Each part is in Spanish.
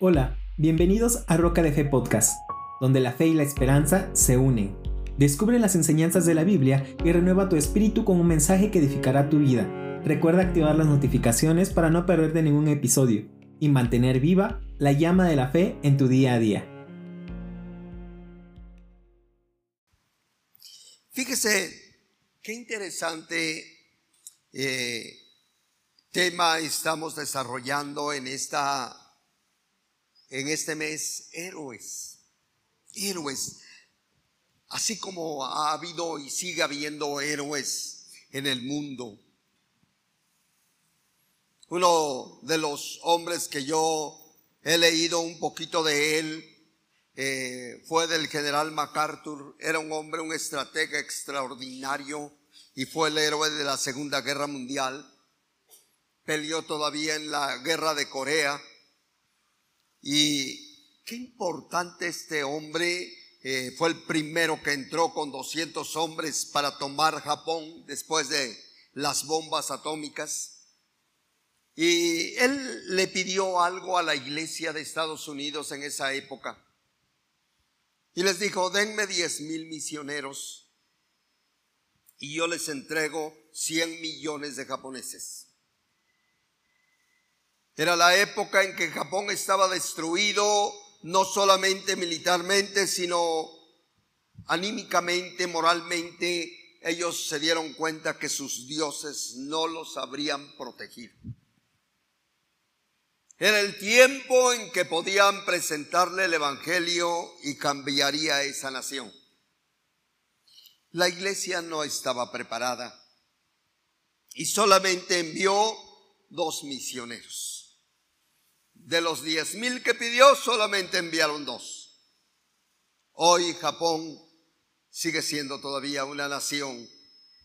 Hola, bienvenidos a Roca de Fe Podcast, donde la fe y la esperanza se unen. Descubre las enseñanzas de la Biblia y renueva tu espíritu con un mensaje que edificará tu vida. Recuerda activar las notificaciones para no perderte ningún episodio y mantener viva la llama de la fe en tu día a día. Fíjese qué interesante eh, tema estamos desarrollando en esta en este mes héroes, héroes, así como ha habido y sigue habiendo héroes en el mundo. Uno de los hombres que yo he leído un poquito de él eh, fue del general MacArthur. Era un hombre, un estratega extraordinario y fue el héroe de la Segunda Guerra Mundial. Peleó todavía en la guerra de Corea y qué importante este hombre. Eh, fue el primero que entró con 200 hombres para tomar Japón después de las bombas atómicas. Y él le pidió algo a la iglesia de Estados Unidos en esa época. Y les dijo, denme 10 mil misioneros y yo les entrego 100 millones de japoneses. Era la época en que Japón estaba destruido no solamente militarmente, sino anímicamente, moralmente. Ellos se dieron cuenta que sus dioses no los habrían protegido. Era el tiempo en que podían presentarle el Evangelio y cambiaría esa nación. La iglesia no estaba preparada y solamente envió dos misioneros. De los diez mil que pidió, solamente enviaron dos. Hoy Japón sigue siendo todavía una nación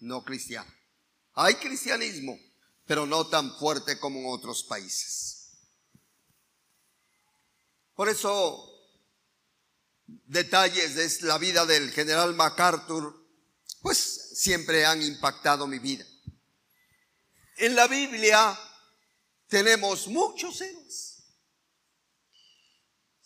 no cristiana. Hay cristianismo, pero no tan fuerte como en otros países. Por eso, detalles de la vida del general MacArthur, pues siempre han impactado mi vida. En la Biblia tenemos muchos héroes.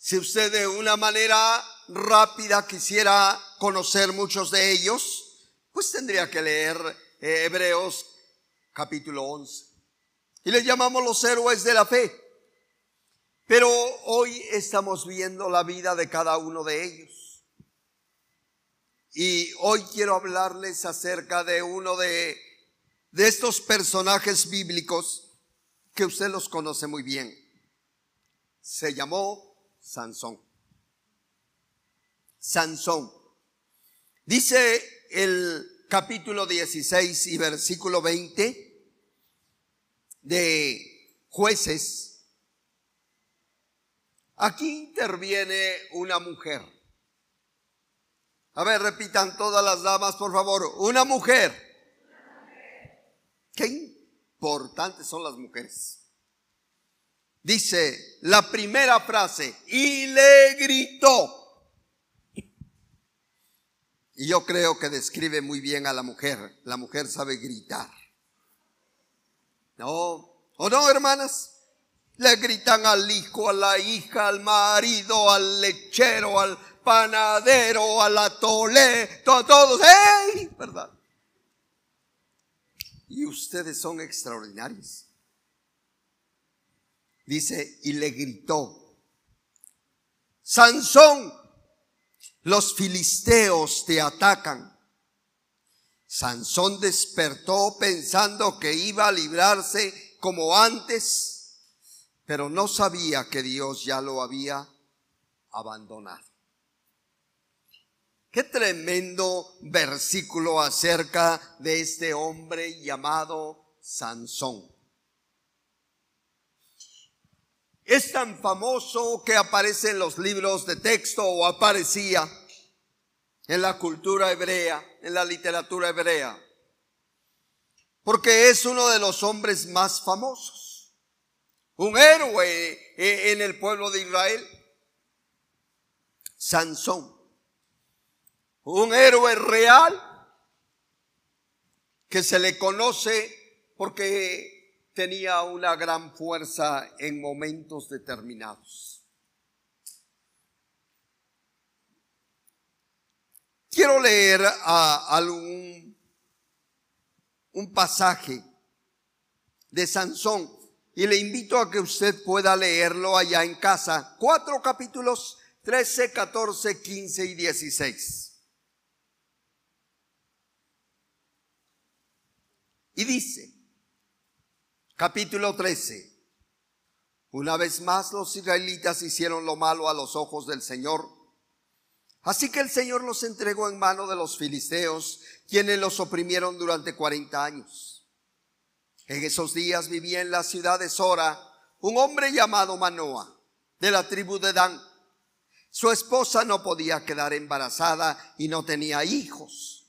Si usted de una manera rápida quisiera conocer muchos de ellos, pues tendría que leer eh, Hebreos capítulo 11. Y le llamamos los héroes de la fe. Pero hoy estamos viendo la vida de cada uno de ellos. Y hoy quiero hablarles acerca de uno de, de estos personajes bíblicos que usted los conoce muy bien. Se llamó Sansón. Sansón. Dice el capítulo 16 y versículo 20 de jueces. Aquí interviene una mujer. A ver, repitan todas las damas, por favor. Una mujer. Qué importantes son las mujeres dice la primera frase, y le gritó. Y yo creo que describe muy bien a la mujer. La mujer sabe gritar. ¿No? ¿O no, hermanas? Le gritan al hijo, a la hija, al marido, al lechero, al panadero, a la tole, todos, todos, ¡hey! ¿Verdad? Y ustedes son extraordinarios. Dice, y le gritó, Sansón, los filisteos te atacan. Sansón despertó pensando que iba a librarse como antes, pero no sabía que Dios ya lo había abandonado. Qué tremendo versículo acerca de este hombre llamado Sansón. Es tan famoso que aparece en los libros de texto o aparecía en la cultura hebrea, en la literatura hebrea, porque es uno de los hombres más famosos, un héroe eh, en el pueblo de Israel, Sansón, un héroe real que se le conoce porque tenía una gran fuerza en momentos determinados. Quiero leer a algún un pasaje de Sansón y le invito a que usted pueda leerlo allá en casa. Cuatro capítulos 13, 14, 15 y 16. Y dice, capítulo 13, una vez más los israelitas hicieron lo malo a los ojos del Señor. Así que el Señor los entregó en mano de los filisteos, quienes los oprimieron durante 40 años. En esos días vivía en la ciudad de Sora un hombre llamado Manoa, de la tribu de Dan. Su esposa no podía quedar embarazada y no tenía hijos.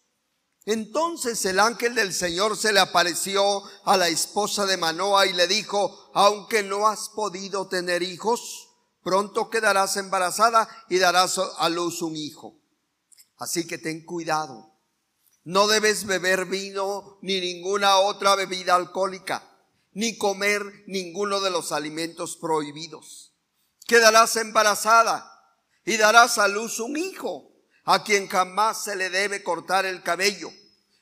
Entonces el ángel del Señor se le apareció a la esposa de Manoa y le dijo, aunque no has podido tener hijos, pronto quedarás embarazada y darás a luz un hijo. Así que ten cuidado no debes beber vino ni ninguna otra bebida alcohólica, ni comer ninguno de los alimentos prohibidos. Quedarás embarazada y darás a luz un hijo, a quien jamás se le debe cortar el cabello,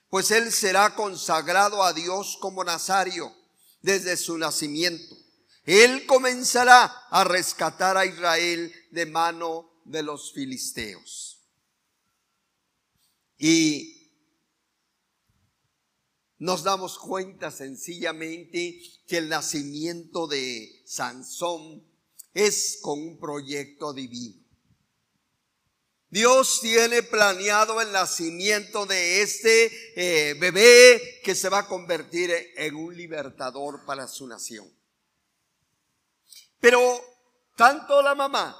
pues él será consagrado a Dios como nazario desde su nacimiento. Él comenzará a rescatar a Israel de mano de los filisteos. Y nos damos cuenta sencillamente que el nacimiento de Sansón es con un proyecto divino. Dios tiene planeado el nacimiento de este eh, bebé que se va a convertir en un libertador para su nación. Pero tanto la mamá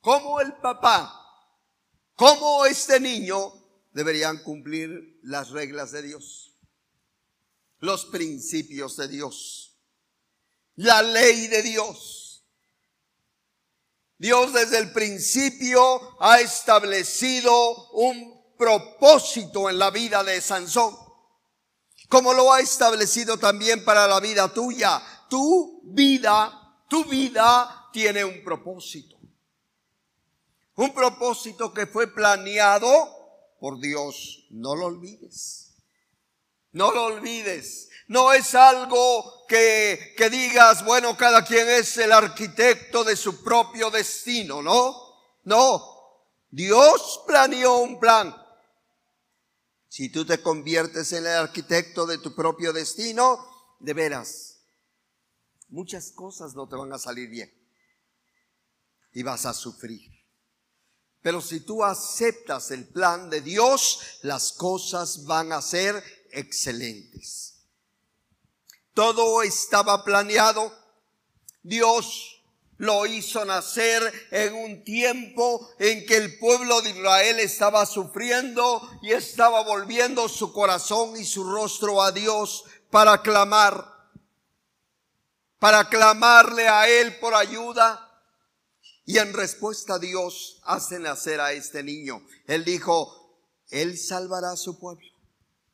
como el papá, como este niño, deberían cumplir las reglas de Dios los principios de Dios, la ley de Dios. Dios desde el principio ha establecido un propósito en la vida de Sansón, como lo ha establecido también para la vida tuya. Tu vida, tu vida tiene un propósito. Un propósito que fue planeado por Dios. No lo olvides. No lo olvides. No es algo que, que digas, bueno, cada quien es el arquitecto de su propio destino, ¿no? No. Dios planeó un plan. Si tú te conviertes en el arquitecto de tu propio destino, de veras, muchas cosas no te van a salir bien. Y vas a sufrir. Pero si tú aceptas el plan de Dios, las cosas van a ser excelentes. Todo estaba planeado. Dios lo hizo nacer en un tiempo en que el pueblo de Israel estaba sufriendo y estaba volviendo su corazón y su rostro a Dios para clamar, para clamarle a Él por ayuda. Y en respuesta Dios hace nacer a este niño. Él dijo, Él salvará a su pueblo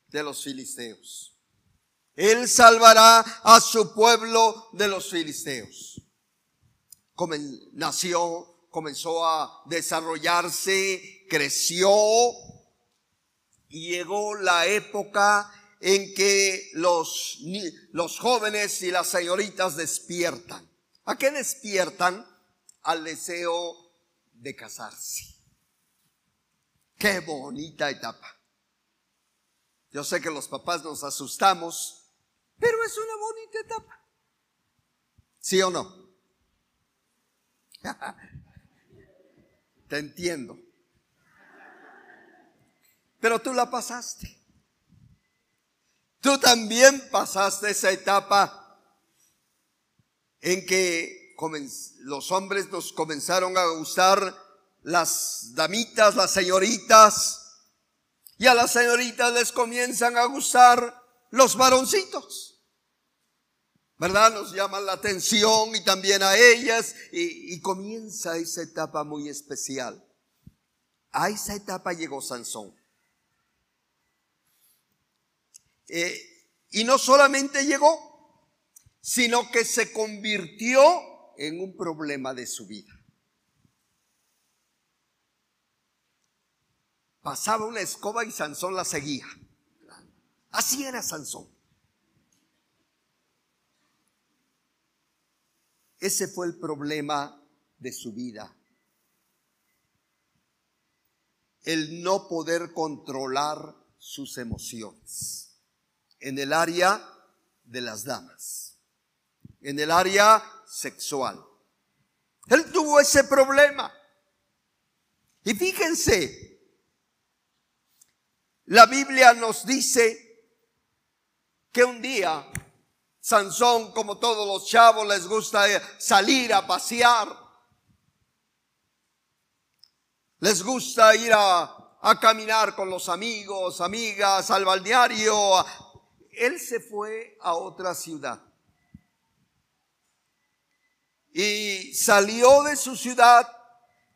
de los filisteos. Él salvará a su pueblo de los filisteos. nació, comenzó a desarrollarse, creció y llegó la época en que los, los jóvenes y las señoritas despiertan. ¿A qué despiertan? Al deseo de casarse. Qué bonita etapa. Yo sé que los papás nos asustamos, pero es una bonita etapa. ¿Sí o no? Te entiendo. Pero tú la pasaste. Tú también pasaste esa etapa en que los hombres nos comenzaron a gustar las damitas, las señoritas, y a las señoritas les comienzan a gustar los varoncitos. ¿Verdad? Nos llaman la atención y también a ellas y, comienza esa etapa muy especial. A esa etapa llegó Sansón. Eh, y no solamente llegó, sino que se convirtió en un problema de su vida. pasaba una escoba y Sansón la seguía. Así era Sansón. Ese fue el problema de su vida. El no poder controlar sus emociones. En el área de las damas. En el área sexual. Él tuvo ese problema. Y fíjense, la Biblia nos dice que un día Sansón, como todos los chavos, les gusta salir a pasear. Les gusta ir a, a caminar con los amigos, amigas, al balneario. Él se fue a otra ciudad. Y salió de su ciudad,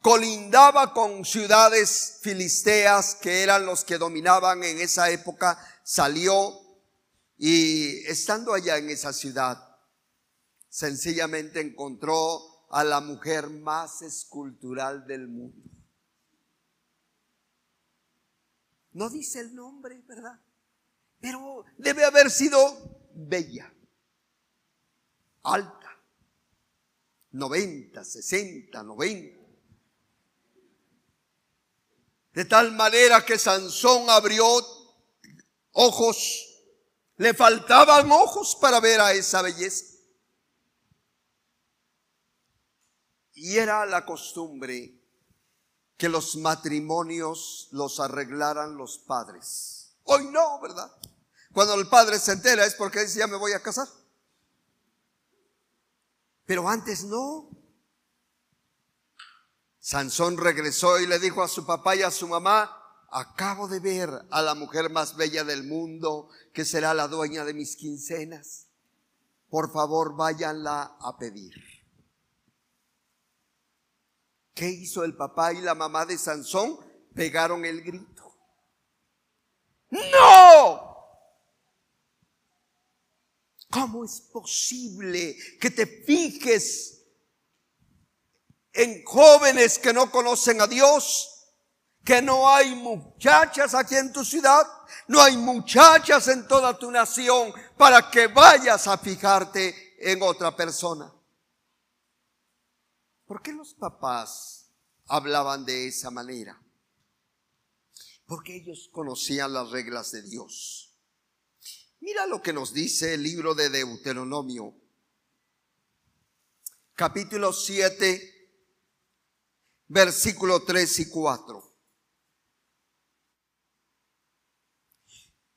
colindaba con ciudades filisteas que eran los que dominaban en esa época, salió y estando allá en esa ciudad, sencillamente encontró a la mujer más escultural del mundo. No dice el nombre, ¿verdad? Pero debe haber sido bella, alta, 90, 60, 90. De tal manera que Sansón abrió ojos le faltaban ojos para ver a esa belleza. Y era la costumbre que los matrimonios los arreglaran los padres. Hoy no, ¿verdad? Cuando el padre se entera es porque dice, ya me voy a casar. Pero antes no. Sansón regresó y le dijo a su papá y a su mamá, acabo de ver a la mujer más bella del mundo, que será la dueña de mis quincenas. Por favor, váyanla a pedir. ¿Qué hizo el papá y la mamá de Sansón? Pegaron el grito. ¡No! ¿Cómo es posible que te fijes en jóvenes que no conocen a Dios? Que no hay muchachas aquí en tu ciudad, no hay muchachas en toda tu nación para que vayas a fijarte en otra persona. ¿Por qué los papás hablaban de esa manera? Porque ellos conocían las reglas de Dios. Mira lo que nos dice el libro de Deuteronomio, capítulo 7, versículo 3 y 4.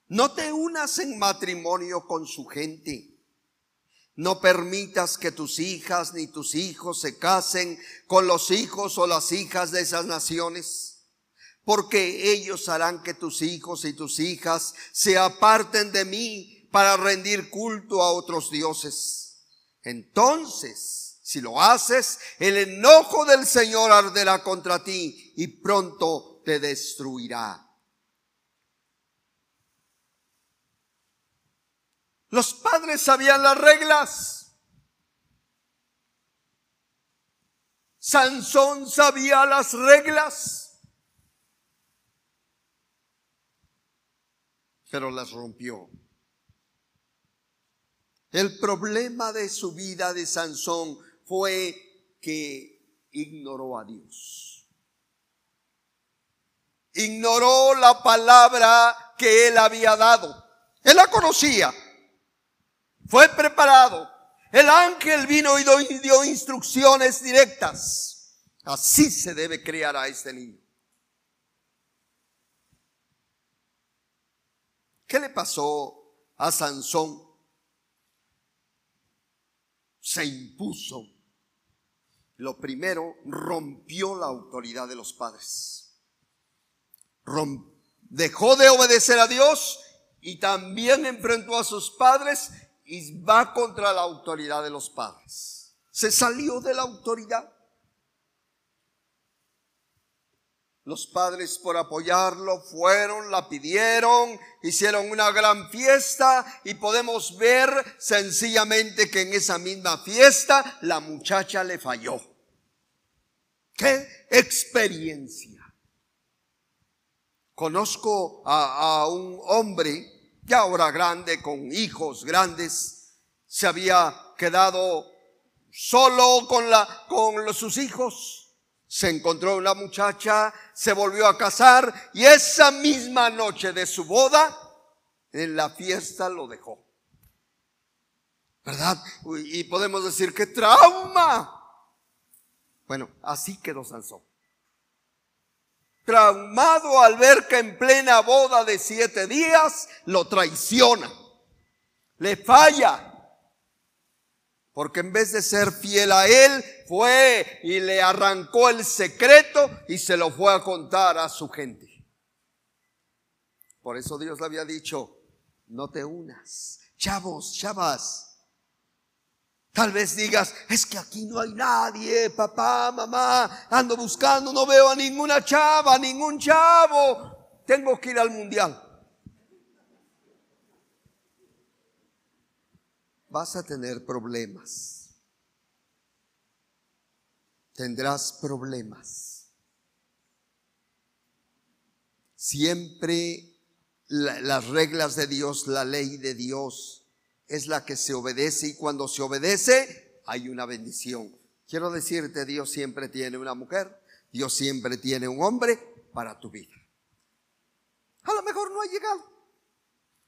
No te unas en matrimonio con su gente. No permitas que tus hijas ni tus hijos se casen con los hijos o las hijas de esas naciones, porque ellos harán que tus hijos y tus hijas se aparten de mí para rendir culto a otros dioses. Entonces, si lo haces, el enojo del Señor arderá contra ti y pronto te destruirá. Los padres sabían las reglas. Sansón sabía las reglas, pero las rompió. El problema de su vida de Sansón fue que ignoró a Dios. Ignoró la palabra que él había dado. Él la conocía, fue preparado. El ángel vino y dio instrucciones directas. Así se debe criar a este niño. ¿Qué le pasó a Sansón? Se impuso. Lo primero, rompió la autoridad de los padres. dejó de obedecer a Dios y también enfrentó a sus padres y va contra la autoridad de los padres. Se salió de la autoridad. Los padres por apoyarlo fueron, la pidieron, hicieron una gran fiesta y podemos ver sencillamente que en esa misma fiesta la muchacha le falló. ¡Qué experiencia! Conozco a, un hombre, ya ahora grande, con hijos grandes, se había quedado solo con, la, con sus hijos. Se encontró una muchacha, se volvió a casar y esa misma noche de su boda, en la fiesta lo dejó. ¿Verdad? Y podemos decir, ¡qué trauma! Bueno, así quedó Sansón traumado al ver que en plena boda de siete días lo traiciona, le falla, porque en vez de ser fiel a él, fue y le arrancó el secreto y se lo fue a contar a su gente. Por eso Dios le había dicho, no te unas, chavos, chavas, Tal vez digas, es que aquí no hay nadie, papá, mamá, ando buscando, no veo a ninguna chava, ningún chavo, tengo que ir al mundial. Vas a tener problemas. Tendrás problemas. Siempre las reglas de Dios, la ley de Dios, es la que se obedece y cuando se obedece hay una bendición. Quiero decirte, Dios siempre tiene una mujer, Dios siempre tiene un hombre para tu vida. A lo mejor no ha llegado,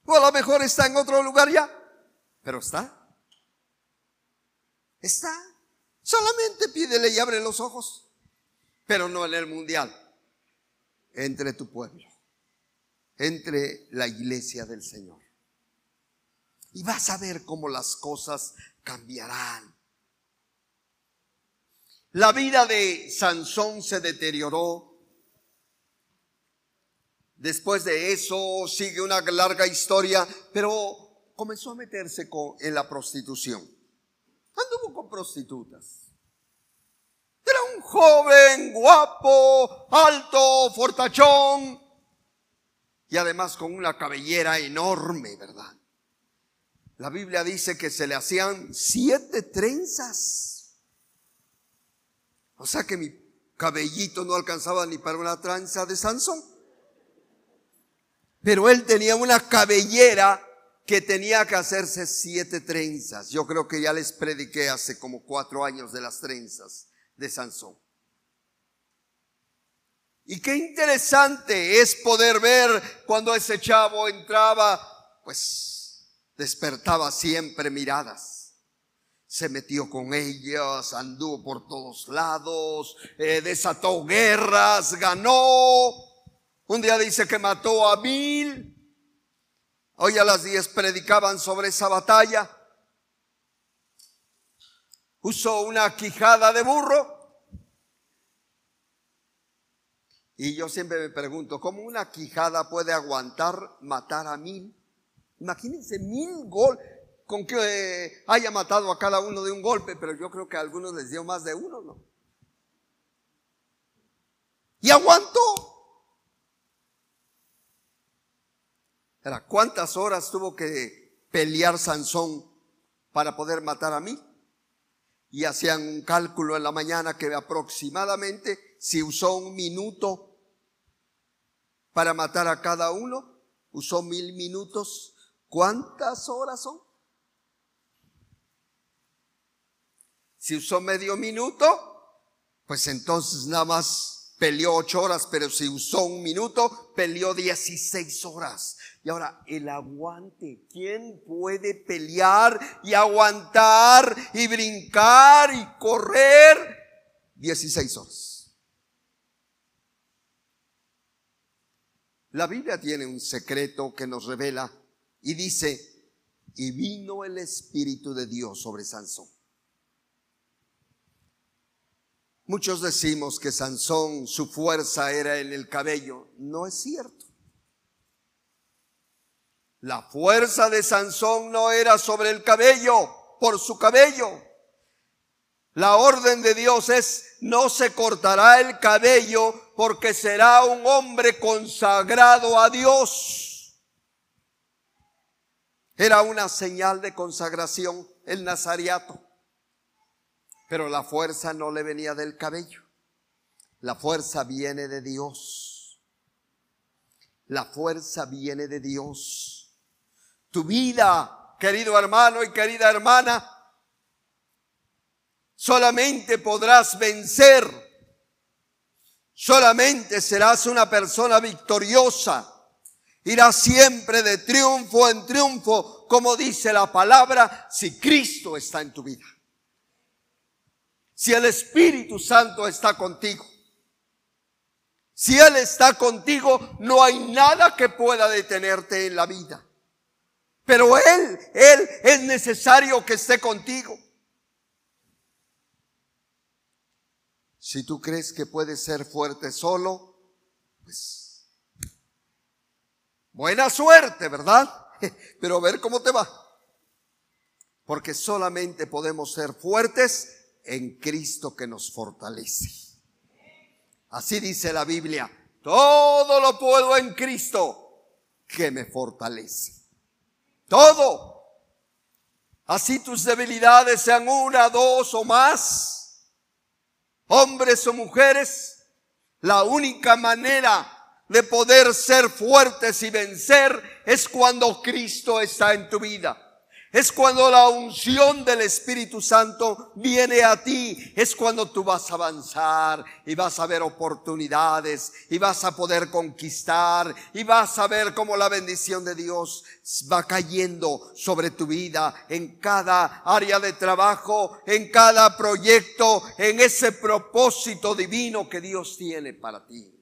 o a lo mejor está en otro lugar ya, pero está. Está. Solamente pídele y abre los ojos, pero no en el mundial, entre tu pueblo, entre la iglesia del Señor. Y vas a ver cómo las cosas cambiarán. La vida de Sansón se deterioró. Después de eso sigue una larga historia, pero comenzó a meterse en la prostitución. Anduvo con prostitutas. Era un joven, guapo, alto, fortachón y además con una cabellera enorme, ¿verdad? La Biblia dice que se le hacían siete trenzas. O sea que mi cabellito no alcanzaba ni para una trenza de Sansón. Pero él tenía una cabellera que tenía que hacerse siete trenzas. Yo creo que ya les prediqué hace como cuatro años de las trenzas de Sansón. Y qué interesante es poder ver cuando ese chavo entraba, pues despertaba siempre miradas. Se metió con ellas, anduvo por todos lados, eh, desató guerras, ganó. Un día dice que mató a mil. Hoy a las diez predicaban sobre esa batalla. Usó una quijada de burro. Y yo siempre me pregunto, ¿cómo una quijada puede aguantar matar a mil? Imagínense mil gol, con que eh, haya matado a cada uno de un golpe, pero yo creo que a algunos les dio más de uno, ¿no? Y aguantó. ¿Cuántas horas tuvo que pelear Sansón para poder matar a mí? Y hacían un cálculo en la mañana que aproximadamente si usó un minuto para matar a cada uno, usó mil minutos, ¿Cuántas horas son? Si usó medio minuto, pues entonces nada más peleó ocho horas, pero si usó un minuto, peleó dieciséis horas. Y ahora, el aguante. ¿Quién puede pelear y aguantar y brincar y correr dieciséis horas? La Biblia tiene un secreto que nos revela y dice, y vino el Espíritu de Dios sobre Sansón. Muchos decimos que Sansón, su fuerza era en el cabello. No es cierto. La fuerza de Sansón no era sobre el cabello, por su cabello. La orden de Dios es, no se cortará el cabello porque será un hombre consagrado a Dios. Era una señal de consagración el nazariato. Pero la fuerza no le venía del cabello. La fuerza viene de Dios. La fuerza viene de Dios. Tu vida, querido hermano y querida hermana, solamente podrás vencer, solamente serás una persona victoriosa. Irás siempre de triunfo en triunfo, como dice la palabra, si Cristo está en tu vida. Si el Espíritu Santo está contigo. Si Él está contigo, no hay nada que pueda detenerte en la vida. Pero Él, Él es necesario que esté contigo. Si tú crees que puedes ser fuerte solo, pues buena suerte, ¿verdad? Pero a ver cómo te va. Porque solamente podemos ser fuertes en Cristo que nos fortalece. Así dice la Biblia. Todo lo puedo en Cristo que me fortalece. Todo. Así tus debilidades sean una, dos o más. Hombres o mujeres. La única manera de poder ser fuertes y vencer es cuando Cristo está en tu vida. Es cuando la unción del Espíritu Santo viene a ti. Es cuando tú vas a avanzar y vas a ver oportunidades y vas a poder conquistar y vas a ver cómo la bendición de Dios va cayendo sobre tu vida en cada área de trabajo, en cada proyecto, en ese propósito divino que Dios tiene para ti.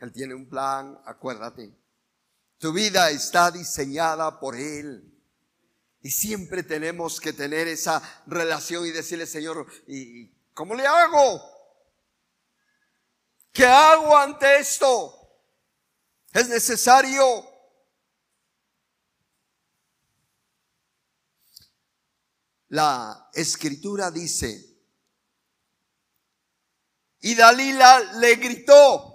Él tiene un plan, acuérdate. Tu vida está diseñada por Él. Y siempre tenemos que tener esa relación y decirle, Señor, ¿y cómo le hago? ¿Qué hago ante esto? Es necesario. La escritura dice, y Dalila le gritó,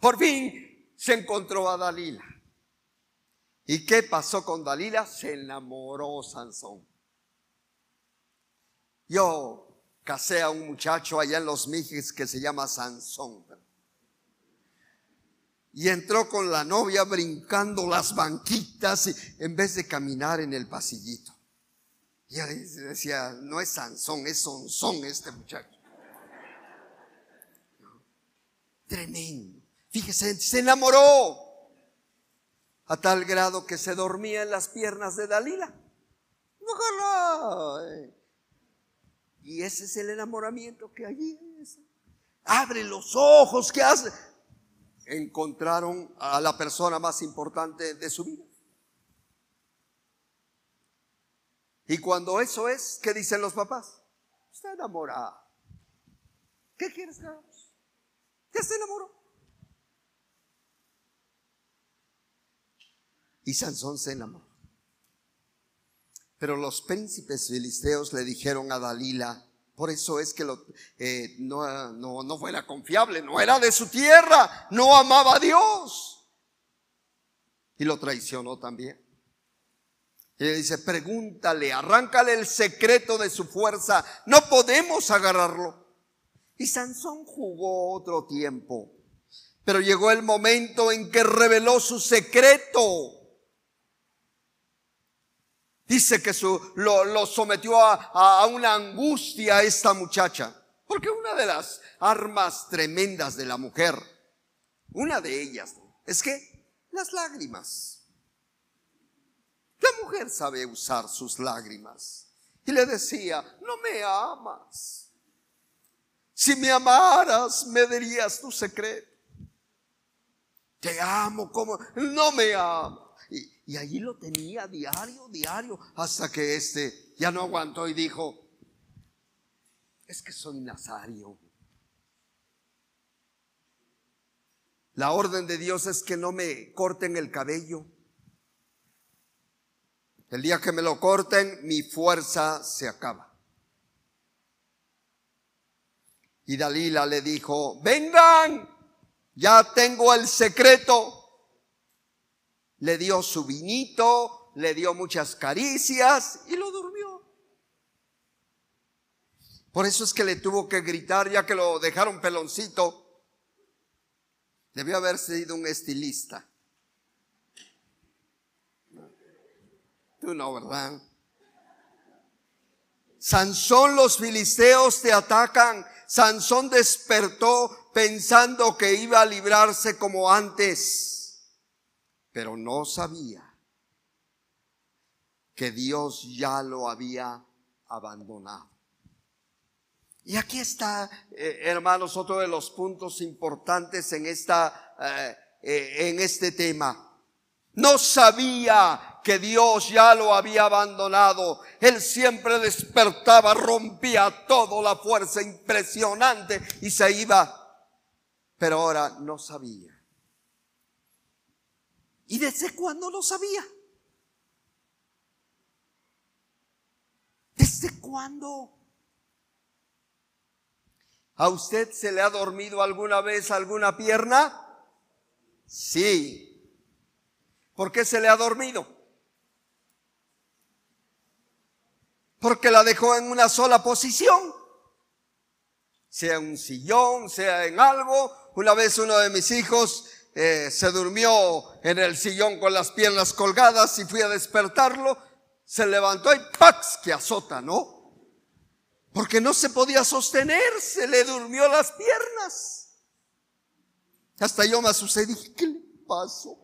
por fin se encontró a Dalila. ¿Y qué pasó con Dalila? Se enamoró Sansón. Yo casé a un muchacho allá en los Mijes que se llama Sansón. Y entró con la novia brincando las banquitas en vez de caminar en el pasillito. Y decía, no es Sansón, es Sonsón este muchacho. Tremendo. Fíjese, se enamoró a tal grado que se dormía en las piernas de Dalila. Y ese es el enamoramiento que allí es. Abre los ojos, ¿qué hace? Encontraron a la persona más importante de su vida. Y cuando eso es, ¿qué dicen los papás? Está enamorada. ¿Qué quieres hagamos? Ya se enamoró. Y Sansón se enamoró. Pero los príncipes filisteos le dijeron a Dalila, por eso es que lo, eh, no, no, no fuera confiable, no era de su tierra, no amaba a Dios. Y lo traicionó también. Y le dice, pregúntale, arráncale el secreto de su fuerza, no podemos agarrarlo. Y Sansón jugó otro tiempo, pero llegó el momento en que reveló su secreto. Dice que su, lo, sometió a, una angustia esta muchacha. Porque una de las armas tremendas de la mujer, una de ellas, es que las lágrimas. La mujer sabe usar sus lágrimas. Y le decía, no me amas. Si me amaras, me dirías tu secreto. Te amo como, no me amas. Y allí lo tenía diario, diario, hasta que este ya no aguantó y dijo, es que soy nazario. La orden de Dios es que no me corten el cabello. El día que me lo corten, mi fuerza se acaba. Y Dalila le dijo, vengan, ya tengo el secreto le dio su vinito, le dio muchas caricias y lo durmió. Por eso es que le tuvo que gritar ya que lo dejaron peloncito. Debió haber sido un estilista. Tú no, ¿verdad? Sansón, los filisteos te atacan. Sansón despertó pensando que iba a librarse como antes, pero no sabía que Dios ya lo había abandonado. Y aquí está, eh, hermanos, otro de los puntos importantes en esta, eh, eh, en este tema. No sabía que Dios ya lo había abandonado. Él siempre despertaba, rompía toda la fuerza impresionante y se iba. Pero ahora no sabía. ¿Y desde cuándo lo sabía? ¿Desde cuándo? ¿A usted se le ha dormido alguna vez alguna pierna? Sí. ¿Por qué se le ha dormido? Porque la dejó en una sola posición. Sea un sillón, sea en algo. Una vez uno de mis hijos eh, se durmió en el sillón con las piernas colgadas y fui a despertarlo se levantó y ¡pax! que azota, ¿no? Porque no se podía sostener, se le durmió las piernas. Hasta yo me asusté, dije, ¿qué le pasó?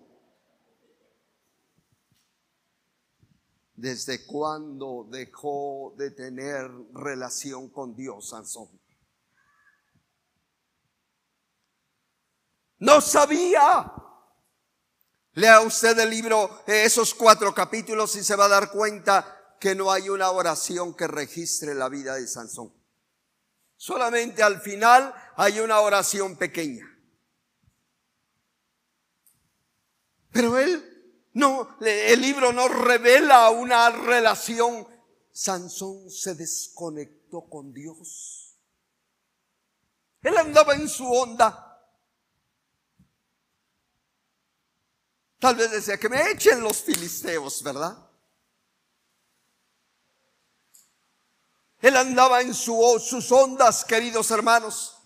¿Desde cuándo dejó de tener relación con Dios, Sansón? No sabía. Lea usted el libro, eh, esos cuatro capítulos y se va a dar cuenta que no hay una oración que registre la vida de Sansón. Solamente al final hay una oración pequeña. Pero él no, el libro no revela una relación. Sansón se desconectó con Dios. Él andaba en su onda. Tal vez decía que me echen los filisteos, ¿verdad? Él andaba en sus ondas, queridos hermanos.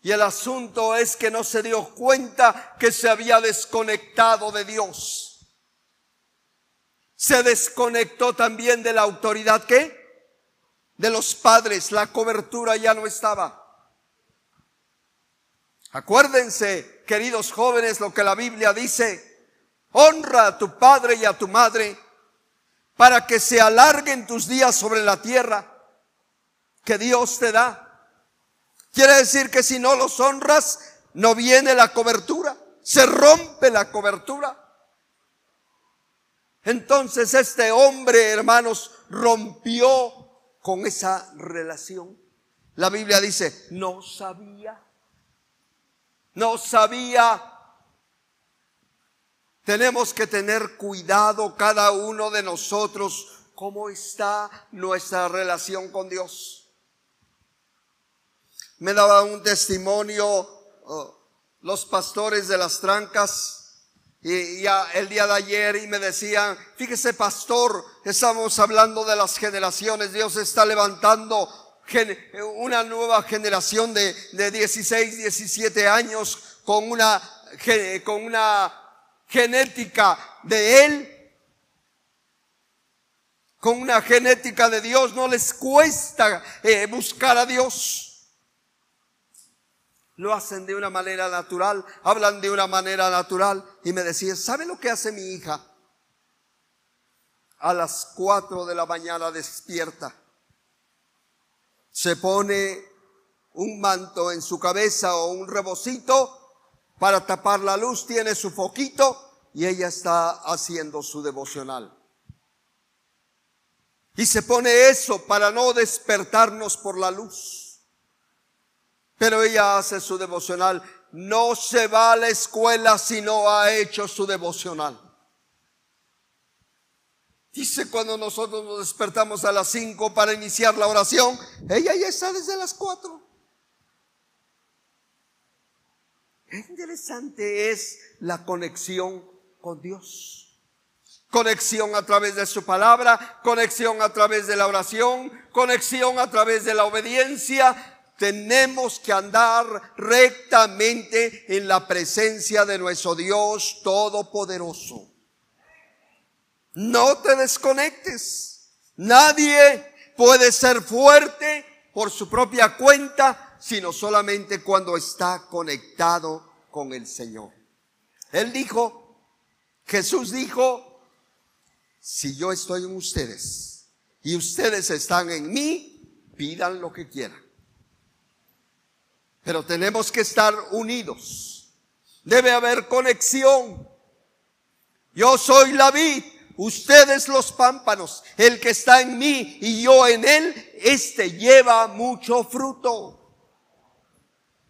Y el asunto es que no se dio cuenta que se había desconectado de Dios. Se desconectó también de la autoridad que de los padres. La cobertura ya no estaba. Acuérdense, queridos jóvenes, lo que la Biblia dice. Honra a tu padre y a tu madre para que se alarguen tus días sobre la tierra que Dios te da. Quiere decir que si no los honras, no viene la cobertura, se rompe la cobertura. Entonces este hombre, hermanos, rompió con esa relación. La Biblia dice, no sabía no sabía. Tenemos que tener cuidado cada uno de nosotros cómo está nuestra relación con Dios. Me daba un testimonio oh, los pastores de las trancas y ya el día de ayer y me decían, fíjese pastor, estamos hablando de las generaciones, Dios está levantando una nueva generación de, de 16, 17 años con una, con una genética de Él, con una genética de Dios, no les cuesta eh, buscar a Dios. Lo hacen de una manera natural, hablan de una manera natural. Y me decían, ¿sabe lo que hace mi hija? A las 4 de la mañana despierta se pone un manto en su cabeza o un rebocito para tapar la luz, tiene su foquito y ella está haciendo su devocional. Y se pone eso para no despertarnos por la luz. Pero ella hace su devocional. No se va a la escuela si no ha hecho su devocional. Dice cuando nosotros nos despertamos a las 5 para iniciar la oración, ella ya está desde las 4. Qué interesante es la conexión con Dios. Conexión a través de su palabra, conexión a través de la oración, conexión a través de la obediencia, tenemos que andar rectamente en la presencia de nuestro Dios Todopoderoso. No te desconectes. Nadie puede ser fuerte por su propia cuenta, sino solamente cuando está conectado con el Señor. Él dijo, Jesús dijo, si yo estoy en ustedes y ustedes están en mí, pidan lo que quieran. Pero tenemos que estar unidos. Debe haber conexión. Yo soy la vid, ustedes los pámpanos. El que está en mí y yo en él, este lleva mucho fruto.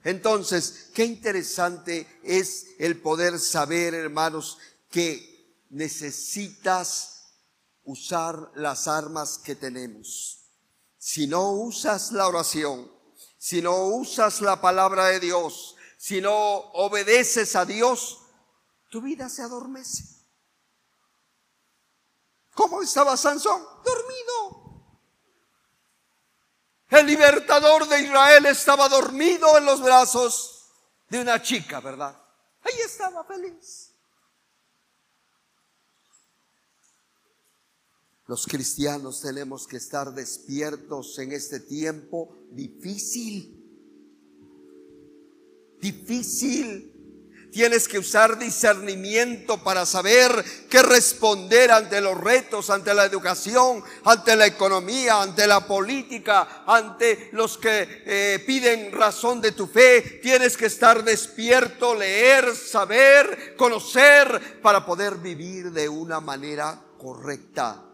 Entonces, qué interesante es el poder saber, hermanos, que necesitas usar las armas que tenemos. Si no usas la oración, si no usas la palabra de Dios, si no obedeces a Dios, tu vida se adormece. ¿Cómo estaba Sansón? Dormido. El libertador de Israel estaba dormido en los brazos de una chica, ¿verdad? Ahí estaba feliz. Los cristianos tenemos que estar despiertos en este tiempo difícil. Difícil. Tienes que usar discernimiento para saber qué responder ante los retos, ante la educación, ante la economía, ante la política, ante los que eh, piden razón de tu fe. Tienes que estar despierto, leer, saber, conocer para poder vivir de una manera correcta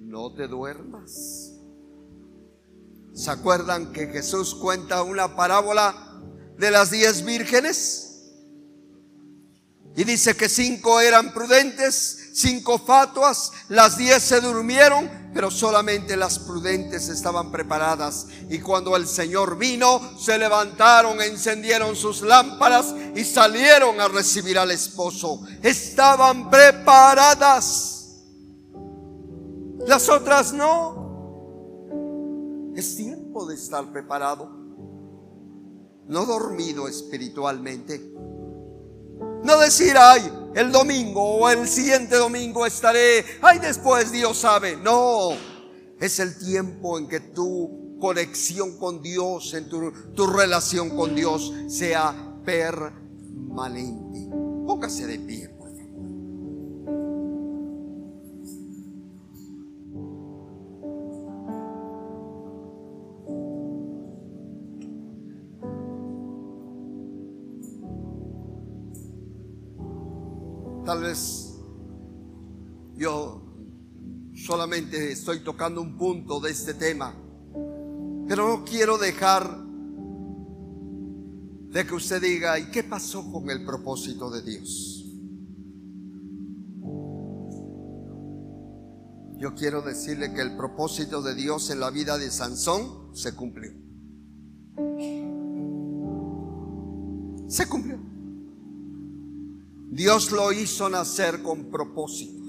no te duermas. ¿Se acuerdan que Jesús cuenta una parábola de las diez vírgenes? Y dice que cinco eran prudentes, cinco fatuas, las diez se durmieron, pero solamente las prudentes estaban preparadas. Y cuando el Señor vino, se levantaron, encendieron sus lámparas y salieron a recibir al esposo. Estaban preparadas. Las otras no. Es tiempo de estar preparado. No dormido espiritualmente. No decir, ay, el domingo o el siguiente domingo estaré, ay, después Dios sabe. No, es el tiempo en que tu conexión con Dios, en tu, tu relación con Dios sea permanente. Póngase de pie. Tal vez yo solamente estoy tocando un punto de este tema, pero no quiero dejar de que usted diga, ¿y qué pasó con el propósito de Dios? Yo quiero decirle que el propósito de Dios en la vida de Sansón se cumplió. Se cumplió. Dios lo hizo nacer con propósito.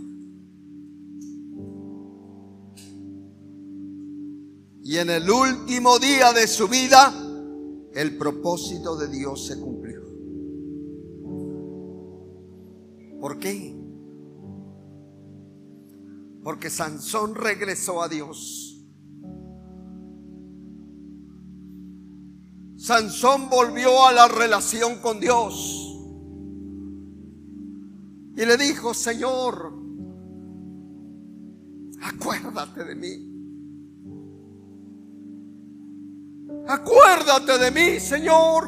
Y en el último día de su vida, el propósito de Dios se cumplió. ¿Por qué? Porque Sansón regresó a Dios. Sansón volvió a la relación con Dios. Y le dijo, Señor, acuérdate de mí. Acuérdate de mí, Señor.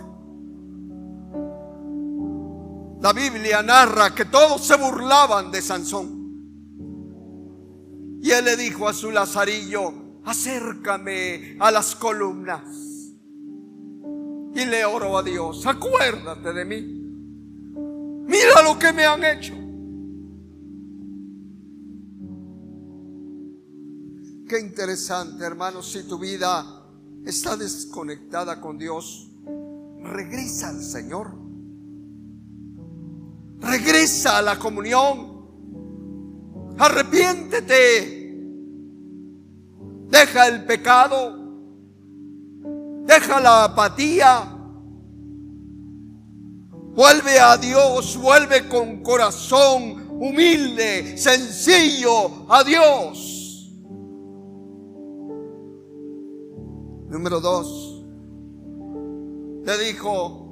La Biblia narra que todos se burlaban de Sansón. Y él le dijo a su lazarillo, acércame a las columnas. Y le oro a Dios, acuérdate de mí. Mira lo que me han hecho. Qué interesante, hermanos, si tu vida está desconectada con Dios, regresa al Señor. Regresa a la comunión. Arrepiéntete. Deja el pecado. Deja la apatía. Vuelve a Dios, vuelve con corazón humilde, sencillo a Dios. Número dos, le dijo,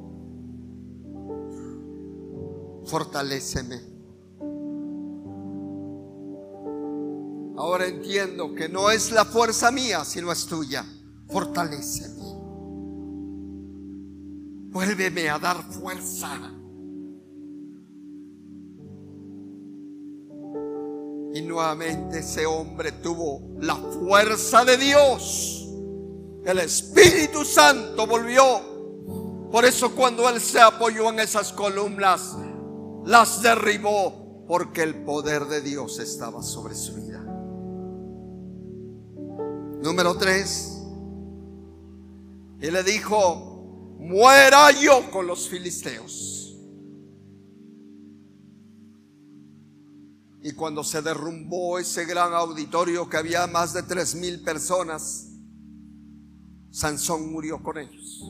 fortaléceme. Ahora entiendo que no es la fuerza mía, sino es tuya. Fortaléceme. Vuélveme a dar fuerza. Y nuevamente ese hombre tuvo la fuerza de Dios. El Espíritu Santo volvió. Por eso cuando él se apoyó en esas columnas, las derribó porque el poder de Dios estaba sobre su vida. Número tres. Y le dijo, muera yo con los filisteos. Y cuando se derrumbó ese gran auditorio que había más de tres mil personas, Sansón murió con ellos.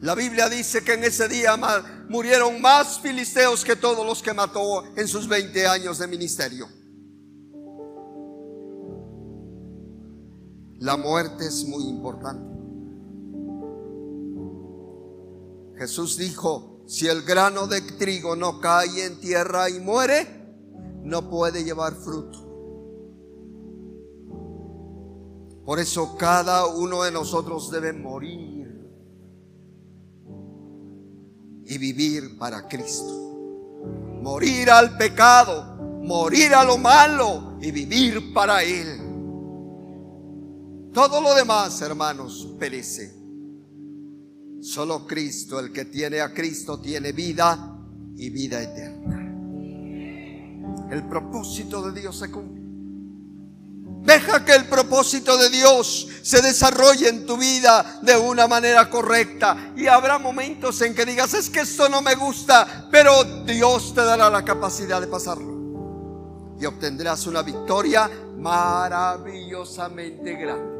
La Biblia dice que en ese día murieron más filisteos que todos los que mató en sus 20 años de ministerio. La muerte es muy importante. Jesús dijo, si el grano de trigo no cae en tierra y muere, no puede llevar fruto. Por eso cada uno de nosotros debe morir y vivir para Cristo. Morir al pecado, morir a lo malo y vivir para Él. Todo lo demás, hermanos, perece. Solo Cristo, el que tiene a Cristo, tiene vida y vida eterna. El propósito de Dios se cumple. Deja que el propósito de Dios se desarrolle en tu vida de una manera correcta. Y habrá momentos en que digas, es que esto no me gusta, pero Dios te dará la capacidad de pasarlo. Y obtendrás una victoria maravillosamente grande.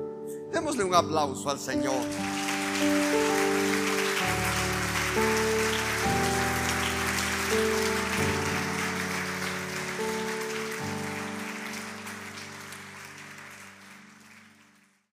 Démosle un aplauso al Señor.